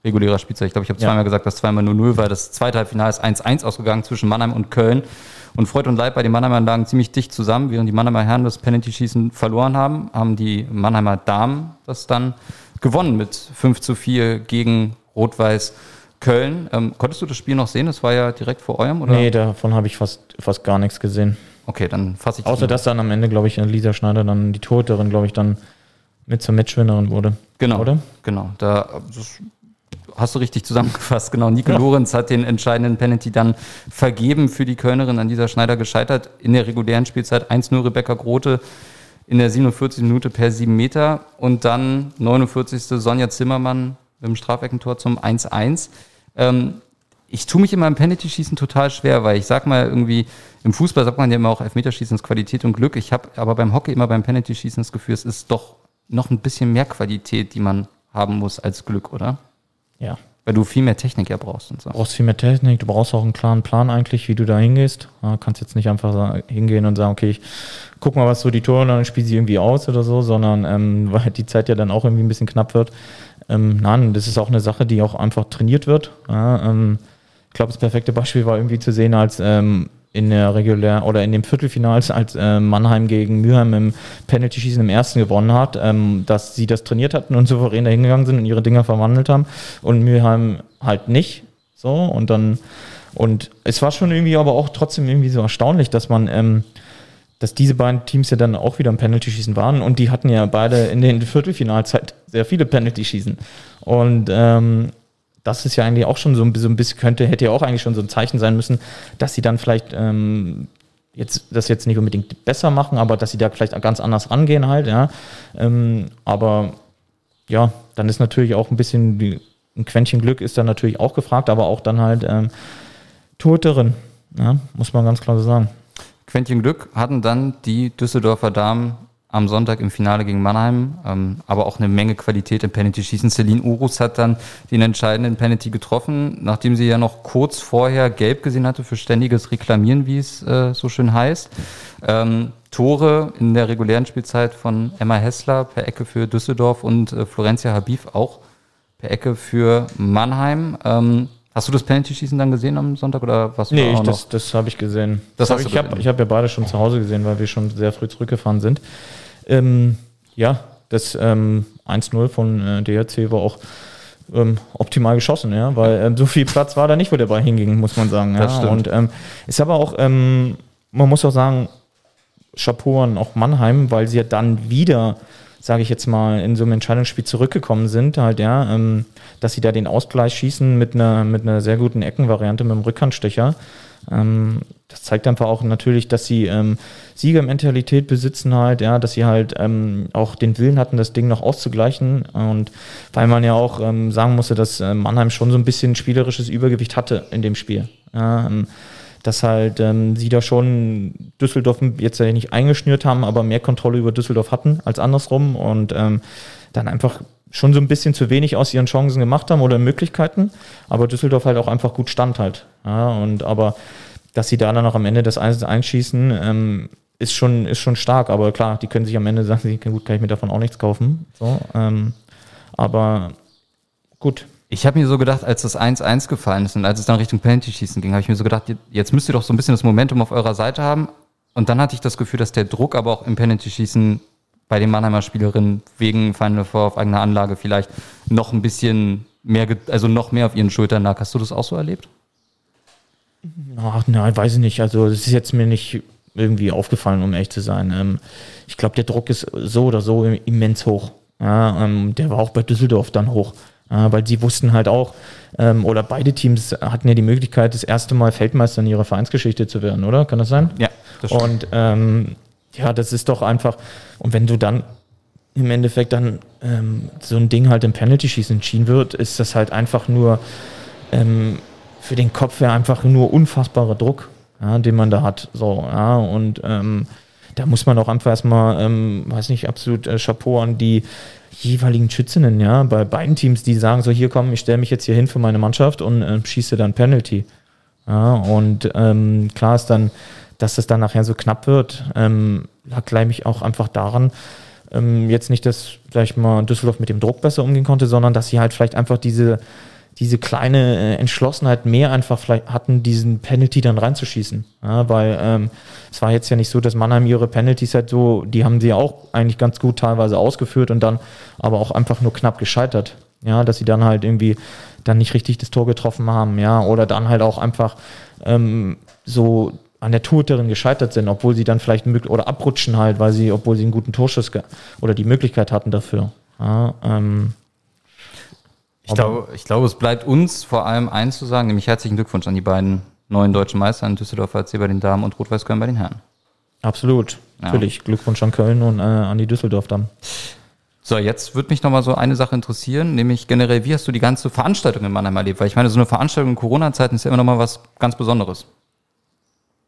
regulärer Spielzeit. Ich glaube, ich habe zweimal ja. gesagt, dass zweimal 0-0 war. Das zweite Halbfinale ist 1-1 ausgegangen zwischen Mannheim und Köln. Und Freud und Leib bei den Mannheimer lagen ziemlich dicht zusammen. Während die Mannheimer Herren das Penalty-Schießen verloren haben, haben die Mannheimer Damen das dann gewonnen mit 5 zu 4 gegen Rot-Weiß Köln. Ähm, konntest du das Spiel noch sehen? Das war ja direkt vor eurem, oder? Nee, davon habe ich fast, fast gar nichts gesehen. Okay, dann fasse ich Außer, dass dann am Ende, glaube ich, Lisa Schneider dann die Torhüterin, glaube ich, dann mit zur Matchwinnerin wurde. Genau. Oder? Genau. Da hast du richtig zusammengefasst. Genau. Nico ja. Lorenz hat den entscheidenden Penalty dann vergeben für die Kölnerin an dieser Schneider gescheitert. In der regulären Spielzeit 1-0 Rebecca Grote in der 47. Minute per 7 Meter und dann 49. Sonja Zimmermann mit dem Strafeckentor zum 1-1. Ähm, ich tue mich immer im Penalty-Schießen total schwer, weil ich sag mal irgendwie, im Fußball sagt man ja immer auch Elfmeterschießen ist Qualität und Glück. Ich habe aber beim Hockey immer beim Penalty-Schießen das Gefühl, es ist doch noch ein bisschen mehr Qualität, die man haben muss als Glück, oder? Ja, Weil du viel mehr Technik ja brauchst und so. Du brauchst viel mehr Technik, du brauchst auch einen klaren Plan eigentlich, wie du da hingehst. Ja, kannst jetzt nicht einfach hingehen und sagen, okay, ich guck mal, was so die Tore und dann spiele sie irgendwie aus oder so, sondern ähm, (laughs) weil die Zeit ja dann auch irgendwie ein bisschen knapp wird. Ähm, nein, das ist auch eine Sache, die auch einfach trainiert wird. Ja, ähm, ich glaube, das perfekte Beispiel war irgendwie zu sehen, als ähm, in der regulär oder in dem Viertelfinals, als äh, Mannheim gegen Mülheim im Penalty-Schießen im ersten gewonnen hat, ähm, dass sie das trainiert hatten und souverän dahingegangen sind und ihre Dinger verwandelt haben und Mülheim halt nicht. So und dann und es war schon irgendwie aber auch trotzdem irgendwie so erstaunlich, dass man ähm, dass diese beiden Teams ja dann auch wieder im Penalty-Schießen waren und die hatten ja beide in den Viertelfinals halt sehr viele Penalty-Schießen. Und ähm, das ist ja eigentlich auch schon so ein, so ein bisschen, könnte, hätte ja auch eigentlich schon so ein Zeichen sein müssen, dass sie dann vielleicht ähm, jetzt das jetzt nicht unbedingt besser machen, aber dass sie da vielleicht ganz anders rangehen halt, ja. Ähm, aber ja, dann ist natürlich auch ein bisschen ein Quäntchen Glück ist dann natürlich auch gefragt, aber auch dann halt ähm, Torhüterin, ja, muss man ganz klar so sagen. Quäntchen Glück hatten dann die Düsseldorfer Damen am Sonntag im Finale gegen Mannheim, ähm, aber auch eine Menge Qualität im Penalty-Schießen. Celine Urus hat dann den entscheidenden Penalty getroffen, nachdem sie ja noch kurz vorher gelb gesehen hatte für ständiges Reklamieren, wie es äh, so schön heißt. Ähm, Tore in der regulären Spielzeit von Emma Hessler per Ecke für Düsseldorf und äh, Florencia Habib auch per Ecke für Mannheim. Ähm, hast du das Penalty-Schießen dann gesehen am Sonntag oder was? Nee, ich, das, das habe ich gesehen. Das hab hast ich ich habe hab ja beide schon zu Hause gesehen, weil wir schon sehr früh zurückgefahren sind. Ähm, ja, das ähm, 1-0 von äh, DRC war auch ähm, optimal geschossen, ja, weil ähm, so viel Platz war da nicht, wo der Ball hinging, muss man sagen. Ja. Das stimmt. Und ähm, ist aber auch, ähm, man muss auch sagen, Chapeau an auch Mannheim, weil sie ja dann wieder, sage ich jetzt mal, in so einem Entscheidungsspiel zurückgekommen sind, halt, ja, ähm, dass sie da den Ausgleich schießen mit einer, mit einer sehr guten Eckenvariante mit dem Rückhandstecher. Ähm, das zeigt einfach auch natürlich, dass sie ähm, Siegermentalität besitzen halt, ja, dass sie halt ähm, auch den Willen hatten, das Ding noch auszugleichen und weil man ja auch ähm, sagen musste, dass äh, Mannheim schon so ein bisschen spielerisches Übergewicht hatte in dem Spiel. Ja, ähm, dass halt ähm, sie da schon Düsseldorf jetzt nicht eingeschnürt haben, aber mehr Kontrolle über Düsseldorf hatten als andersrum und ähm, dann einfach schon so ein bisschen zu wenig aus ihren Chancen gemacht haben oder Möglichkeiten, aber Düsseldorf halt auch einfach gut stand halt. Ja, und aber dass sie da dann auch am Ende das 1 einschießen, ähm, ist schon, ist schon stark, aber klar, die können sich am Ende sagen, (laughs) gut, kann ich mir davon auch nichts kaufen. So, ähm, aber gut, Ich habe mir so gedacht, als das 1-1 gefallen ist und als es dann Richtung Penalty-Schießen ging, habe ich mir so gedacht, jetzt müsst ihr doch so ein bisschen das Momentum auf eurer Seite haben. Und dann hatte ich das Gefühl, dass der Druck aber auch im Penalty-Schießen bei den Mannheimer Spielerinnen wegen Final Four auf eigener Anlage vielleicht noch ein bisschen mehr, also noch mehr auf ihren Schultern lag. Hast du das auch so erlebt? Ach, nein, weiß ich nicht. Also, das ist jetzt mir nicht irgendwie aufgefallen, um ehrlich zu sein. Ähm, ich glaube, der Druck ist so oder so immens hoch. Ja, ähm, der war auch bei Düsseldorf dann hoch. Ja, weil sie wussten halt auch, ähm, oder beide Teams hatten ja die Möglichkeit, das erste Mal Feldmeister in ihrer Vereinsgeschichte zu werden, oder? Kann das sein? Ja, das Und ähm, ja, das ist doch einfach, und wenn du dann im Endeffekt dann ähm, so ein Ding halt im Penalty-Schießen entschieden wird, ist das halt einfach nur ähm, für den Kopf her einfach nur unfassbarer Druck, ja, den man da hat. So, ja, und ähm, da muss man auch einfach erstmal, ähm, weiß nicht, absolut äh, Chapeau an die jeweiligen Schützinnen, ja, bei beiden Teams, die sagen so, hier komm, ich stelle mich jetzt hier hin für meine Mannschaft und äh, schieße dann Penalty. Ja, und ähm, klar ist dann, dass es dann nachher so knapp wird, ähm, lag gleich auch einfach daran, ähm, jetzt nicht, dass, sag ich mal, Düsseldorf mit dem Druck besser umgehen konnte, sondern dass sie halt vielleicht einfach diese, diese kleine äh, Entschlossenheit mehr einfach vielleicht hatten, diesen Penalty dann reinzuschießen. Ja, weil ähm, es war jetzt ja nicht so, dass Mannheim ihre Penalties halt so, die haben sie auch eigentlich ganz gut teilweise ausgeführt und dann aber auch einfach nur knapp gescheitert. Ja, dass sie dann halt irgendwie dann nicht richtig das Tor getroffen haben, ja, oder dann halt auch einfach ähm, so an der Torhüterin gescheitert sind, obwohl sie dann vielleicht oder abrutschen halt, weil sie, obwohl sie einen guten Torschuss oder die Möglichkeit hatten dafür. Ja, ähm, Ich glaube, ich glaube, es bleibt uns vor allem eins zu sagen, nämlich herzlichen Glückwunsch an die beiden neuen deutschen Meister, an Düsseldorfer AC bei den Damen und Rot-Weiß Köln bei den Herren. absolut. Ja. Natürlich. Glückwunsch an Köln und äh, an die Düsseldorf dann. So, jetzt würde mich noch mal so eine Sache interessieren, nämlich generell, wie hast du die ganze Veranstaltung in Mannheim erlebt? Weil ich meine, so eine Veranstaltung in Corona-Zeiten ist ja immer noch mal was ganz Besonderes.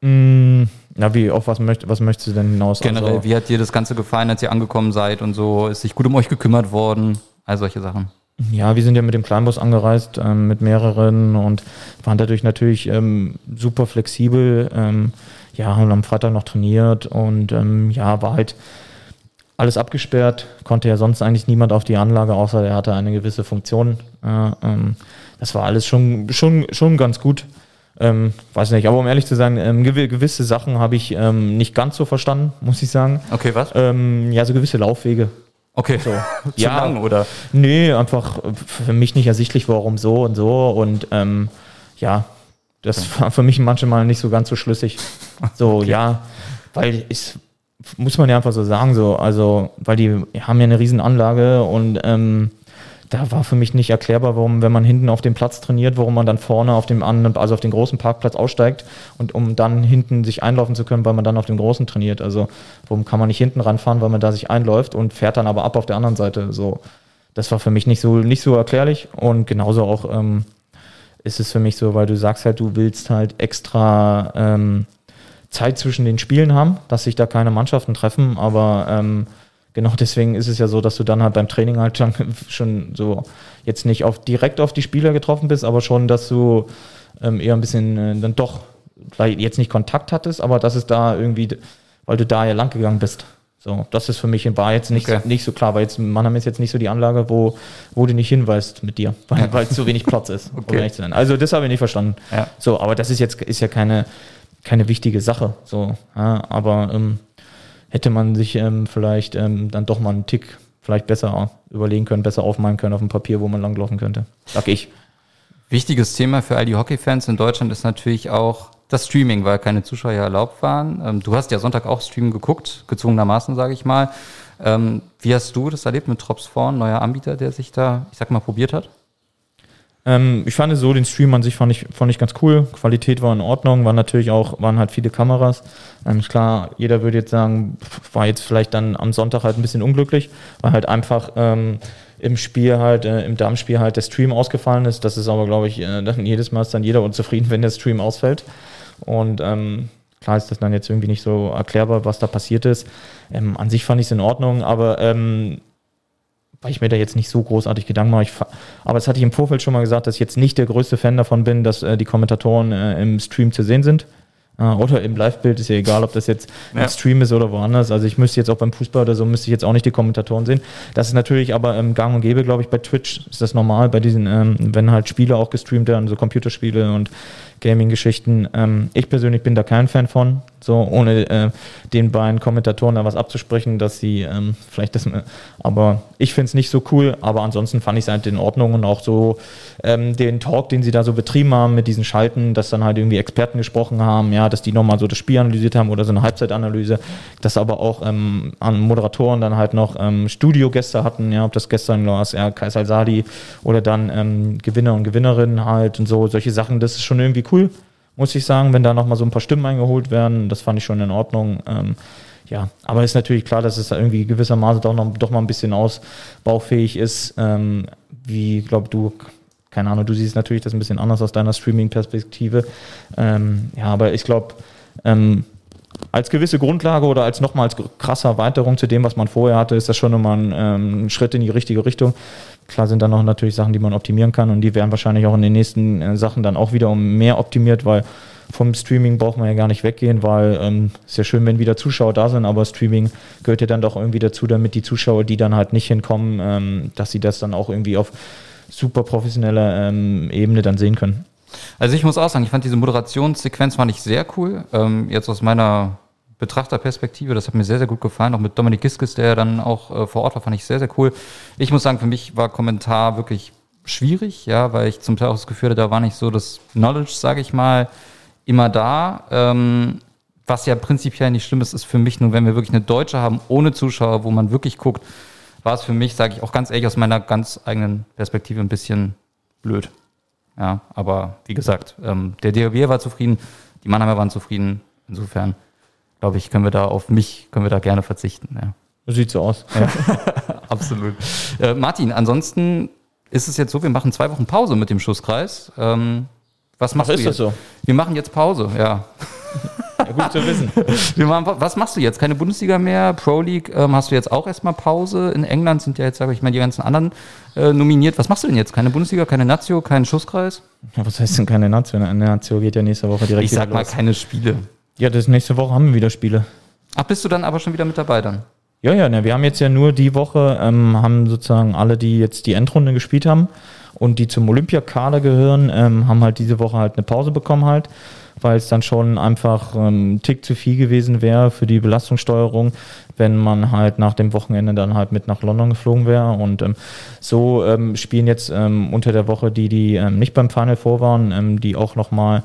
Mm, na, wie, auf was, möcht, was möchtest du denn hinaus? Generell, Also, wie hat dir das Ganze gefallen, als ihr angekommen seid und so? Ist sich gut um euch gekümmert worden? All solche Sachen. Ja, wir sind ja mit dem Kleinbus angereist, ähm, mit mehreren und waren dadurch natürlich ähm, super flexibel. Ähm, ja, haben am Freitag noch trainiert und ähm, ja, war halt alles abgesperrt, konnte ja sonst eigentlich niemand auf die Anlage, außer er hatte eine gewisse Funktion. Äh, das war alles schon, schon, schon ganz gut. Ähm, weiß nicht, aber um ehrlich zu sein, ähm, gewisse Sachen habe ich nicht ganz so verstanden, muss ich sagen. Okay, was? Ja, so gewisse Laufwege. Okay. So. (laughs) Zu ja, lang, oder? Nee, einfach für mich nicht ersichtlich, warum so und so. Und ähm, ja, das war für mich manchmal nicht so ganz so schlüssig. So, (laughs) ja, weil ich muss man ja einfach so sagen, so, also, weil die haben ja eine riesen Anlage und ähm, da war für mich nicht erklärbar, warum, wenn man hinten auf dem Platz trainiert, warum man dann vorne auf dem anderen, also auf den großen Parkplatz aussteigt und um dann hinten sich einlaufen zu können, weil man dann auf dem großen trainiert. Also warum kann man nicht hinten ranfahren, weil man da sich einläuft und fährt dann aber ab auf der anderen Seite. So, das war für mich nicht so nicht so erklärlich und genauso auch ähm, ist es für mich so, weil du sagst halt, du willst halt extra ähm, Zeit zwischen den Spielen haben, dass sich da keine Mannschaften treffen, aber ähm, genau deswegen ist es ja so, dass du dann halt beim Training halt schon, schon so jetzt nicht auf, direkt auf die Spieler getroffen bist, aber schon, dass du ähm, eher ein bisschen äh, dann doch jetzt nicht Kontakt hattest, aber dass es da irgendwie, weil du da ja lang gegangen bist. So, das ist für mich in Bar jetzt nicht, Okay. nicht so klar, weil jetzt Mannheim ist jetzt nicht so die Anlage, wo, wo du nicht hinweist mit dir, (laughs) weil, weil zu wenig Platz ist. um Okay. sein. Also das habe ich nicht verstanden. Ja. So, aber das ist jetzt ist ja keine, keine wichtige Sache. So, ja, aber ähm, hätte man sich ähm, vielleicht ähm, dann doch mal einen Tick vielleicht besser überlegen können, besser aufmalen können auf dem Papier, wo man langlaufen könnte. Sag ich. Wichtiges Thema für all die Hockey-Fans in Deutschland ist natürlich auch das Streaming, weil keine Zuschauer erlaubt waren. Ähm, du hast ja Sonntag auch Stream geguckt, gezwungenermaßen, sage ich mal. Ähm, wie hast du das erlebt mit Trops Vorn, neuer Anbieter, der sich da, ich sag mal, probiert hat? Ähm, ich fand so den Stream an sich fand ich, fand ich ganz cool. Qualität war in Ordnung, waren natürlich auch, waren halt viele Kameras. Ähm, klar, jeder würde jetzt sagen, war jetzt vielleicht dann am Sonntag halt ein bisschen unglücklich, weil halt einfach ähm, im Spiel halt, äh, im Darmspiel halt der Stream ausgefallen ist. Das ist aber, glaube ich, äh, dann jedes Mal ist dann jeder unzufrieden, wenn der Stream ausfällt. Und ähm, klar ist das dann jetzt irgendwie nicht so erklärbar, was da passiert ist. Ähm, an sich fand ich es in Ordnung, aber ähm, weil ich mir da jetzt nicht so großartig Gedanken mache. Ich, aber das hatte ich im Vorfeld schon mal gesagt, dass ich jetzt nicht der größte Fan davon bin, dass äh, die Kommentatoren äh, im Stream zu sehen sind. Äh, oder im Live-Bild, ist ja egal, ob das jetzt Ja. im Stream ist oder woanders. Also ich müsste jetzt auch beim Fußball oder so, müsste ich jetzt auch nicht die Kommentatoren sehen. Das ist natürlich aber ähm, gang und gäbe, glaube ich, bei Twitch ist das normal, bei diesen, ähm, wenn halt Spiele auch gestreamt werden, so Computerspiele und Gaming-Geschichten. Ähm, ich persönlich bin da kein Fan von, so ohne äh, den beiden Kommentatoren da was abzusprechen, dass sie ähm, vielleicht das, äh, aber ich finde es nicht so cool, aber ansonsten fand ich es halt in Ordnung und auch so ähm, den Talk, den sie da so betrieben haben mit diesen Schalten, dass dann halt irgendwie Experten gesprochen haben, ja, dass die nochmal so das Spiel analysiert haben oder so eine Halbzeitanalyse, dass aber auch ähm, an Moderatoren dann halt noch ähm, Studiogäste hatten, ja, ob das gestern war, ja, Kaisal Sadi oder dann ähm, Gewinner und Gewinnerinnen halt und so, solche Sachen, das ist schon irgendwie cool, muss ich sagen, wenn da nochmal so ein paar Stimmen eingeholt werden, das fand ich schon in Ordnung. Ähm, ja, aber ist natürlich klar, dass es da irgendwie gewissermaßen doch noch doch mal ein bisschen ausbaufähig ist. Ähm, wie, glaube du, keine Ahnung, du siehst natürlich das ein bisschen anders aus deiner Streaming-Perspektive. Ähm, ja, aber ich glaube, ähm, als gewisse Grundlage oder als nochmal als krasse Erweiterung zu dem, was man vorher hatte, ist das schon nochmal ein, ähm, Schritt in die richtige Richtung. Klar sind da noch natürlich Sachen, die man optimieren kann und die werden wahrscheinlich auch in den nächsten äh, Sachen dann auch wieder um mehr optimiert, weil vom Streaming braucht man ja gar nicht weggehen, weil ähm, ist ja schön, wenn wieder Zuschauer da sind, aber Streaming gehört ja dann doch irgendwie dazu, damit die Zuschauer, die dann halt nicht hinkommen, ähm, dass sie das dann auch irgendwie auf super professioneller ähm, Ebene dann sehen können. Also ich muss auch sagen, ich fand diese Moderationssequenz fand ich sehr cool. Ähm, jetzt aus meiner Betrachterperspektive, das hat mir sehr, sehr gut gefallen. Auch mit Dominik Giskes, der dann auch äh, vor Ort war, fand ich sehr, sehr cool. Ich muss sagen, für mich war Kommentar wirklich schwierig, ja, weil ich zum Teil auch das Gefühl hatte, da war nicht so das Knowledge, sage ich mal, immer da. Ähm, was ja prinzipiell nicht schlimm ist, ist für mich nur, wenn wir wirklich eine Deutsche haben, ohne Zuschauer, wo man wirklich guckt, war es für mich, sage ich auch ganz ehrlich, aus meiner ganz eigenen Perspektive ein bisschen blöd. Ja, aber wie gesagt, ähm, der DRW war zufrieden, die Mannheimer waren zufrieden. Insofern, glaube ich, können wir da auf mich, können wir da gerne verzichten. Ja, Sieht so aus. (laughs) absolut. Äh, Martin, ansonsten ist es jetzt so, wir machen zwei Wochen Pause mit dem Schusskreis. Ähm, was machst Ach, du ist jetzt? das so? Wir machen jetzt Pause, ja. (laughs) Gut zu wissen. Wir machen, was machst du jetzt? Keine Bundesliga mehr? Pro League ähm, hast du jetzt auch erstmal Pause? In England sind ja jetzt, sage ich mal, die ganzen anderen äh, nominiert. Was machst du denn jetzt? Keine Bundesliga, keine Nazio, keinen Schusskreis? Ja, was heißt denn keine Nation? Eine Nation geht ja nächste Woche direkt Ich sag mal los. keine Spiele. Ja, das nächste Woche haben wir wieder Spiele. Ach, bist du dann aber schon wieder mit dabei dann? Ja, ja, ne, wir haben jetzt ja nur die Woche, ähm, haben sozusagen alle, die jetzt die Endrunde gespielt haben und die zum Olympiakader gehören, ähm, haben halt diese Woche halt eine Pause bekommen halt, weil es dann schon einfach ähm, ein Tick zu viel gewesen wäre für die Belastungssteuerung, wenn man halt nach dem Wochenende dann halt mit nach London geflogen wäre. Und ähm, so ähm, spielen jetzt ähm, unter der Woche die, die ähm, nicht beim Final Four waren, ähm, die auch nochmal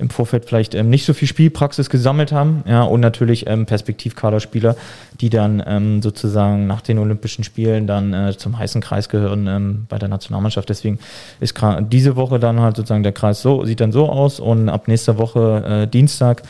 im Vorfeld vielleicht ähm, nicht so viel Spielpraxis gesammelt haben, ja, und natürlich ähm, Perspektivkaderspieler, die dann ähm, sozusagen nach den Olympischen Spielen dann äh, zum heißen Kreis gehören ähm, bei der Nationalmannschaft. Deswegen ist diese Woche dann halt sozusagen der Kreis so, sieht dann so aus und ab nächster Woche äh, Dienstag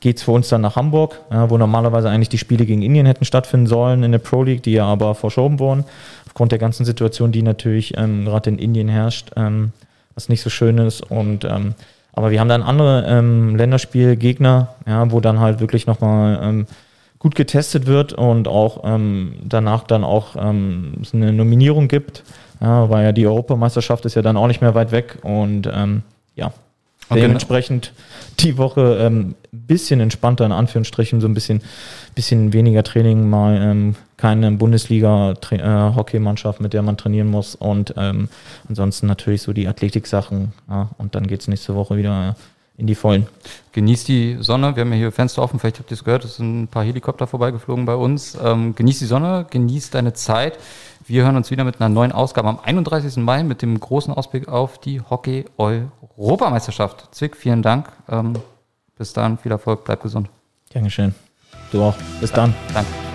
geht's für uns dann nach Hamburg, ja, wo normalerweise eigentlich die Spiele gegen Indien hätten stattfinden sollen in der Pro League, die ja aber verschoben wurden, aufgrund der ganzen Situation, die natürlich ähm, gerade in Indien herrscht, ähm, was nicht so schön ist und ähm, aber wir haben dann andere ähm, Länderspielgegner, ja, wo dann halt wirklich nochmal ähm, gut getestet wird und auch ähm, danach dann auch ähm, es eine Nominierung gibt, ja, weil ja die Europameisterschaft ist ja dann auch nicht mehr weit weg und ähm, ja, Okay. dementsprechend die Woche ein ähm, bisschen entspannter in Anführungsstrichen, so ein bisschen, bisschen weniger Training, mal ähm, keine Bundesliga-Hockeymannschaft, mit der man trainieren muss und ähm, ansonsten natürlich so die Athletik-Sachen ja, und dann geht's nächste Woche wieder in die Vollen. Genießt die Sonne. Wir haben ja hier Fenster offen. Vielleicht habt ihr es gehört. Es sind ein paar Helikopter vorbeigeflogen bei uns. Ähm, genießt die Sonne, genießt deine Zeit. Wir hören uns wieder mit einer neuen Ausgabe am 31. Mai mit dem großen Ausblick auf die Hockey-Europameisterschaft. Zwick, vielen Dank. Ähm, bis dann, viel Erfolg, bleib gesund. Dankeschön. Du auch. Bis dann. Danke.